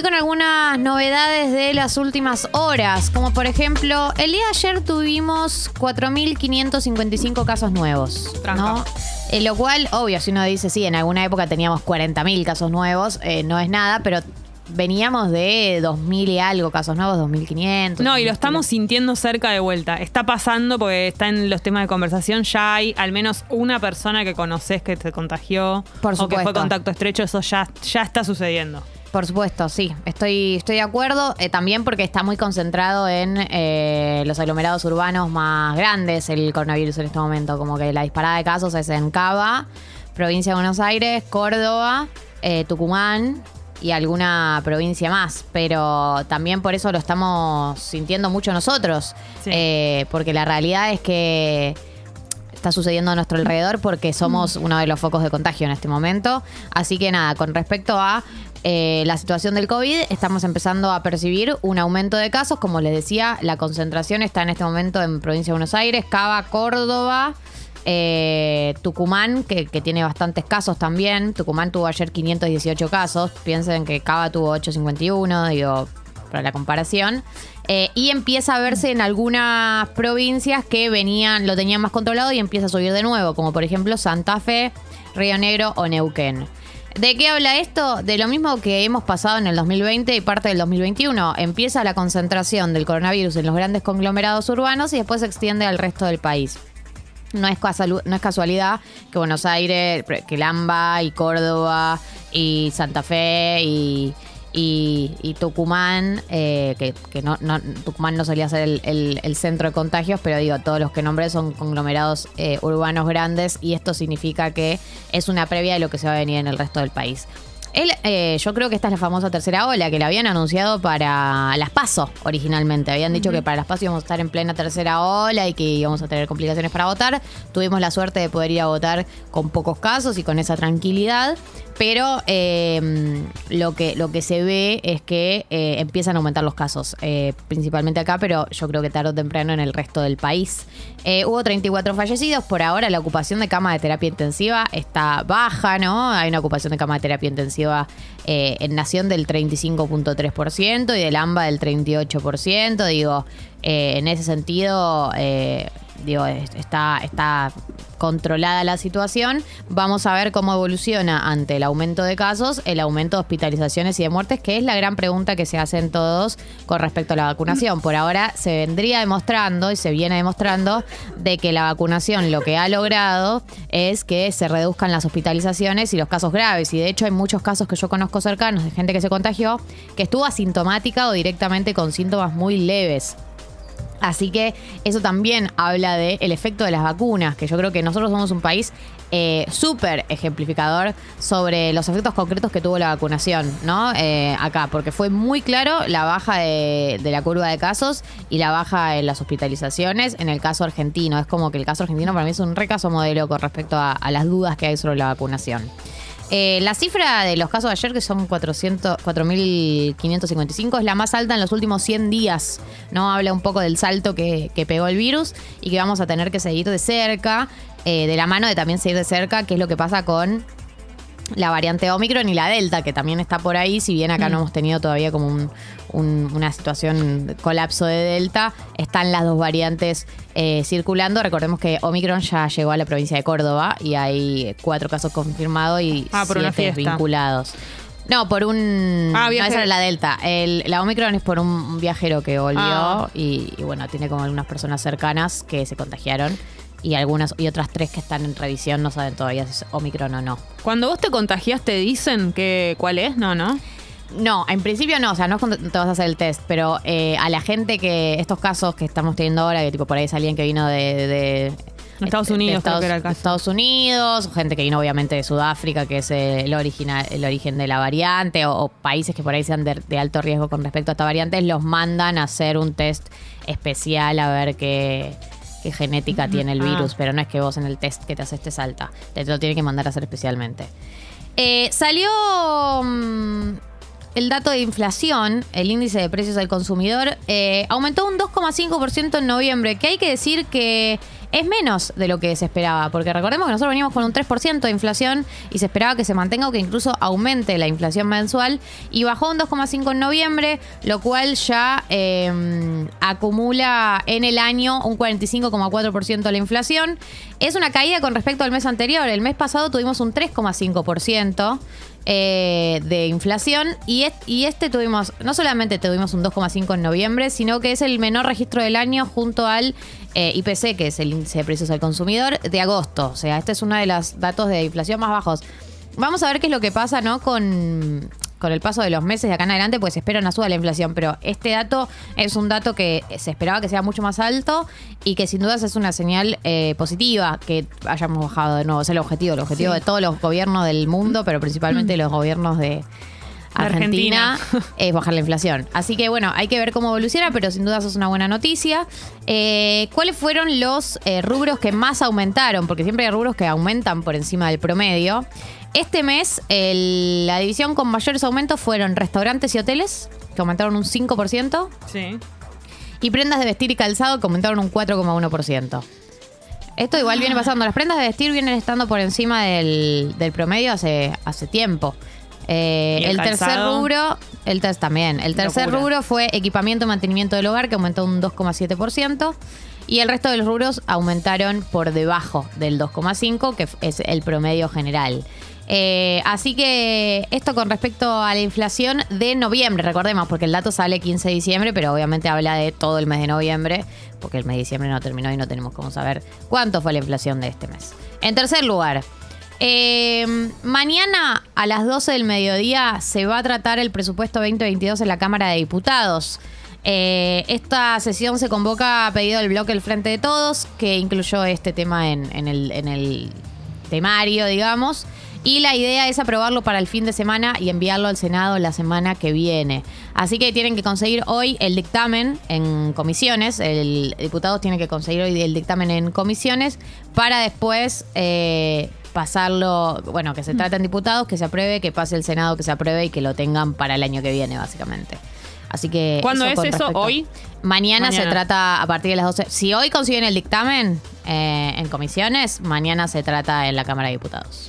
Voy con algunas novedades de las últimas horas, como por ejemplo, el día de ayer tuvimos 4.555 casos nuevos, ¿no? En lo cual, obvio, si uno dice, sí, en alguna época teníamos 40.000 casos nuevos, eh, no es nada, pero veníamos de 2.000 y algo casos nuevos, 2.500. No, y lo estamos sintiendo cerca de vuelta. Está pasando porque está en los temas de conversación. Ya hay al menos una persona que conoces que te contagió Por o que fue contacto estrecho. Eso ya, ya está sucediendo. Por supuesto, sí, estoy, estoy de acuerdo. eh, también porque está muy concentrado en eh, los aglomerados urbanos más grandes el coronavirus en este momento. Como que la disparada de casos es en Cava, provincia de Buenos Aires, Córdoba, eh, Tucumán y alguna provincia más. Pero también por eso lo estamos sintiendo mucho nosotros. Sí. Porque la realidad es que está sucediendo a nuestro alrededor porque somos uno de los focos de contagio en este momento. Así que nada, con respecto a eh, la situación del COVID, estamos empezando a percibir un aumento de casos. Como les decía, la concentración está en este momento en Provincia de Buenos Aires, Cava, Córdoba. eh, Tucumán, que, que tiene bastantes casos también. Tucumán tuvo ayer 518 casos. Piensen que Cava tuvo 851, digo, para la comparación. Eh, y empieza a verse en algunas provincias que venían, lo tenían más controlado y empieza a subir de nuevo, como por ejemplo Santa Fe, Río Negro o Neuquén. ¿De qué habla esto? De lo mismo que hemos pasado en el 2020 y parte del 2021. Empieza la concentración del coronavirus en los grandes conglomerados urbanos y después se extiende al resto del país. No es, no es casualidad que Buenos Aires, que Lamba y Córdoba y Santa Fe y, y- y Tucumán, eh, que, que no, no- Tucumán no solía ser el, el- el centro de contagios, pero digo, todos los que nombré son conglomerados eh, urbanos grandes y esto significa que es una previa de lo que se va a venir en el resto del país. Él, eh, yo creo que esta es la famosa tercera ola que la habían anunciado para las PASO originalmente. Habían dicho que para las PASO íbamos a estar en plena tercera ola y que íbamos a tener complicaciones para votar. Tuvimos la suerte de poder ir a votar con pocos casos y con esa tranquilidad. Pero eh, lo, que, lo que se ve es que eh, empiezan a aumentar los casos, eh, principalmente acá, pero yo creo que tarde o temprano en el resto del país. Eh, hubo 34 fallecidos. Por ahora la ocupación de cama de terapia intensiva está baja, ¿no? Hay una ocupación de cama de terapia intensiva en Nación del 35.3% y del AMBA del 38%. Digo, en ese sentido, digo, es- está, está controlada la situación. Vamos a ver cómo evoluciona ante el aumento de casos, el aumento de hospitalizaciones y de muertes, que es la gran pregunta que se hacen todos con respecto a la vacunación. Por ahora se vendría demostrando y se viene demostrando de que la vacunación lo que ha logrado es que se reduzcan las hospitalizaciones y los casos graves. Y de hecho hay muchos casos que yo conozco cercanos de gente que se contagió que estuvo asintomática o directamente con síntomas muy leves. Así que eso también habla del efecto de las vacunas, que yo creo que nosotros somos un país eh, súper ejemplificador sobre los efectos concretos que tuvo la vacunación, ¿no? Eh, acá, porque fue muy claro la baja de, de la curva de casos y la baja en las hospitalizaciones en el caso argentino. Es como que el caso argentino para mí es un recaso modelo con respecto a las dudas que hay sobre la vacunación. Eh, la cifra de los casos de ayer, que son 400 4.555, es la más alta en los últimos 100 días. ¿no? Habla un poco del salto que, que pegó el virus y que vamos a tener que seguir de cerca, eh, de la mano de también seguir de cerca qué es lo que pasa con la variante Omicron y la Delta, que también está por ahí, si bien acá no hemos tenido todavía como un- un- una situación colapso de Delta, están las dos variantes eh, circulando. Recordemos que Omicron ya llegó a la provincia de Córdoba y hay cuatro casos confirmados y Ah, siete vinculados. No, por un... Ah, no, esa era la Delta. El- la Omicron es por un viajero que volvió Ah. y, y bueno, tiene como algunas personas cercanas que se contagiaron y algunas y otras tres que están en revisión no saben todavía si es Omicron o no. Cuando vos te contagias, te dicen que cuál es, no, ¿no? No, en principio no, o sea, no es cuando te vas a hacer el test, pero eh, a la gente que estos casos que estamos teniendo ahora, que tipo por ahí es alguien que vino de... de- Estados Unidos, creo Estados, que era el caso. Estados Unidos, gente que vino obviamente de Sudáfrica, que es eh, el, original, el origen de la variante, o, o países que por ahí sean de, de alto riesgo con respecto a esta variante, los mandan a hacer un test especial a ver qué, qué genética tiene el Ah. virus, pero no es que vos en el test que te haces te salta, te lo tiene que mandar a hacer especialmente. Eh, salió mm, el dato de inflación, el índice de precios al consumidor, eh, aumentó un 2,5% en noviembre, que hay que decir que es menos de lo que se esperaba, porque recordemos que nosotros veníamos con un 3% de inflación y se esperaba que se mantenga o que incluso aumente la inflación mensual, y bajó un 2,5% en noviembre, lo cual ya eh, acumula en el año un 45,4% de la inflación. Es una caída con respecto al mes anterior, el mes pasado tuvimos un 3,5%. Eh, de inflación y, y este tuvimos, no solamente tuvimos un 2,5 en noviembre, sino que es el menor registro del año junto al eh, IPC, que es el índice de precios al consumidor, de agosto. O sea, este es uno de los datos de inflación más bajos. Vamos a ver qué es lo que pasa, ¿no? Con, con el paso de los meses de acá en adelante, pues espera una suba de la inflación, pero este dato es un dato que se esperaba que sea mucho más alto y que sin dudas es una señal eh, positiva que hayamos bajado de nuevo. Es el objetivo, el objetivo de todos los gobiernos del mundo, pero principalmente los gobiernos de Argentina, es bajar la inflación. Así que bueno, hay que ver cómo evoluciona, pero sin dudas es una buena noticia. Eh, ¿Cuáles fueron los eh, rubros que más aumentaron? Porque siempre hay rubros que aumentan por encima del promedio. Este mes, el- la división con mayores aumentos fueron restaurantes y hoteles, que aumentaron un 5%, Sí. y prendas de vestir y calzado, que aumentaron un 4,1%. Esto igual viene pasando. Las prendas de vestir vienen estando por encima del, del promedio hace, hace tiempo. Eh, ¿Y el el tercer rubro, el ter- también. El tercer Locura. rubro fue equipamiento y mantenimiento del hogar, que aumentó un 2,7%. Y el resto de los rubros aumentaron por debajo del 2,5%, que es el promedio general. Eh, así que esto con respecto a la inflación de noviembre, recordemos, porque el dato sale 15 de diciembre, pero obviamente habla de todo el mes de noviembre, porque el mes de diciembre no terminó y no tenemos cómo saber cuánto fue la inflación de este mes. En tercer lugar, eh, mañana a las 12 del mediodía se va a tratar el presupuesto 2022 en la Cámara de Diputados. Eh, esta sesión se convoca a pedido del bloque El Frente de Todos, que incluyó este tema en, en el, en el temario, digamos. Y la idea es aprobarlo para el fin de semana y enviarlo al Senado la semana que viene. Así que tienen que conseguir hoy el dictamen en comisiones. El diputado tiene que conseguir hoy el dictamen en comisiones para después eh, pasarlo, bueno, que se trate en diputados, que se apruebe, que pase el Senado, que se apruebe y que lo tengan para el año que viene, básicamente. Así que. ¿Cuándo es eso? respecto- ¿Hoy? Mañana, se Mañana. trata a partir de las 12. Si hoy consiguen el dictamen eh, en comisiones, mañana se trata en la Cámara de Diputados.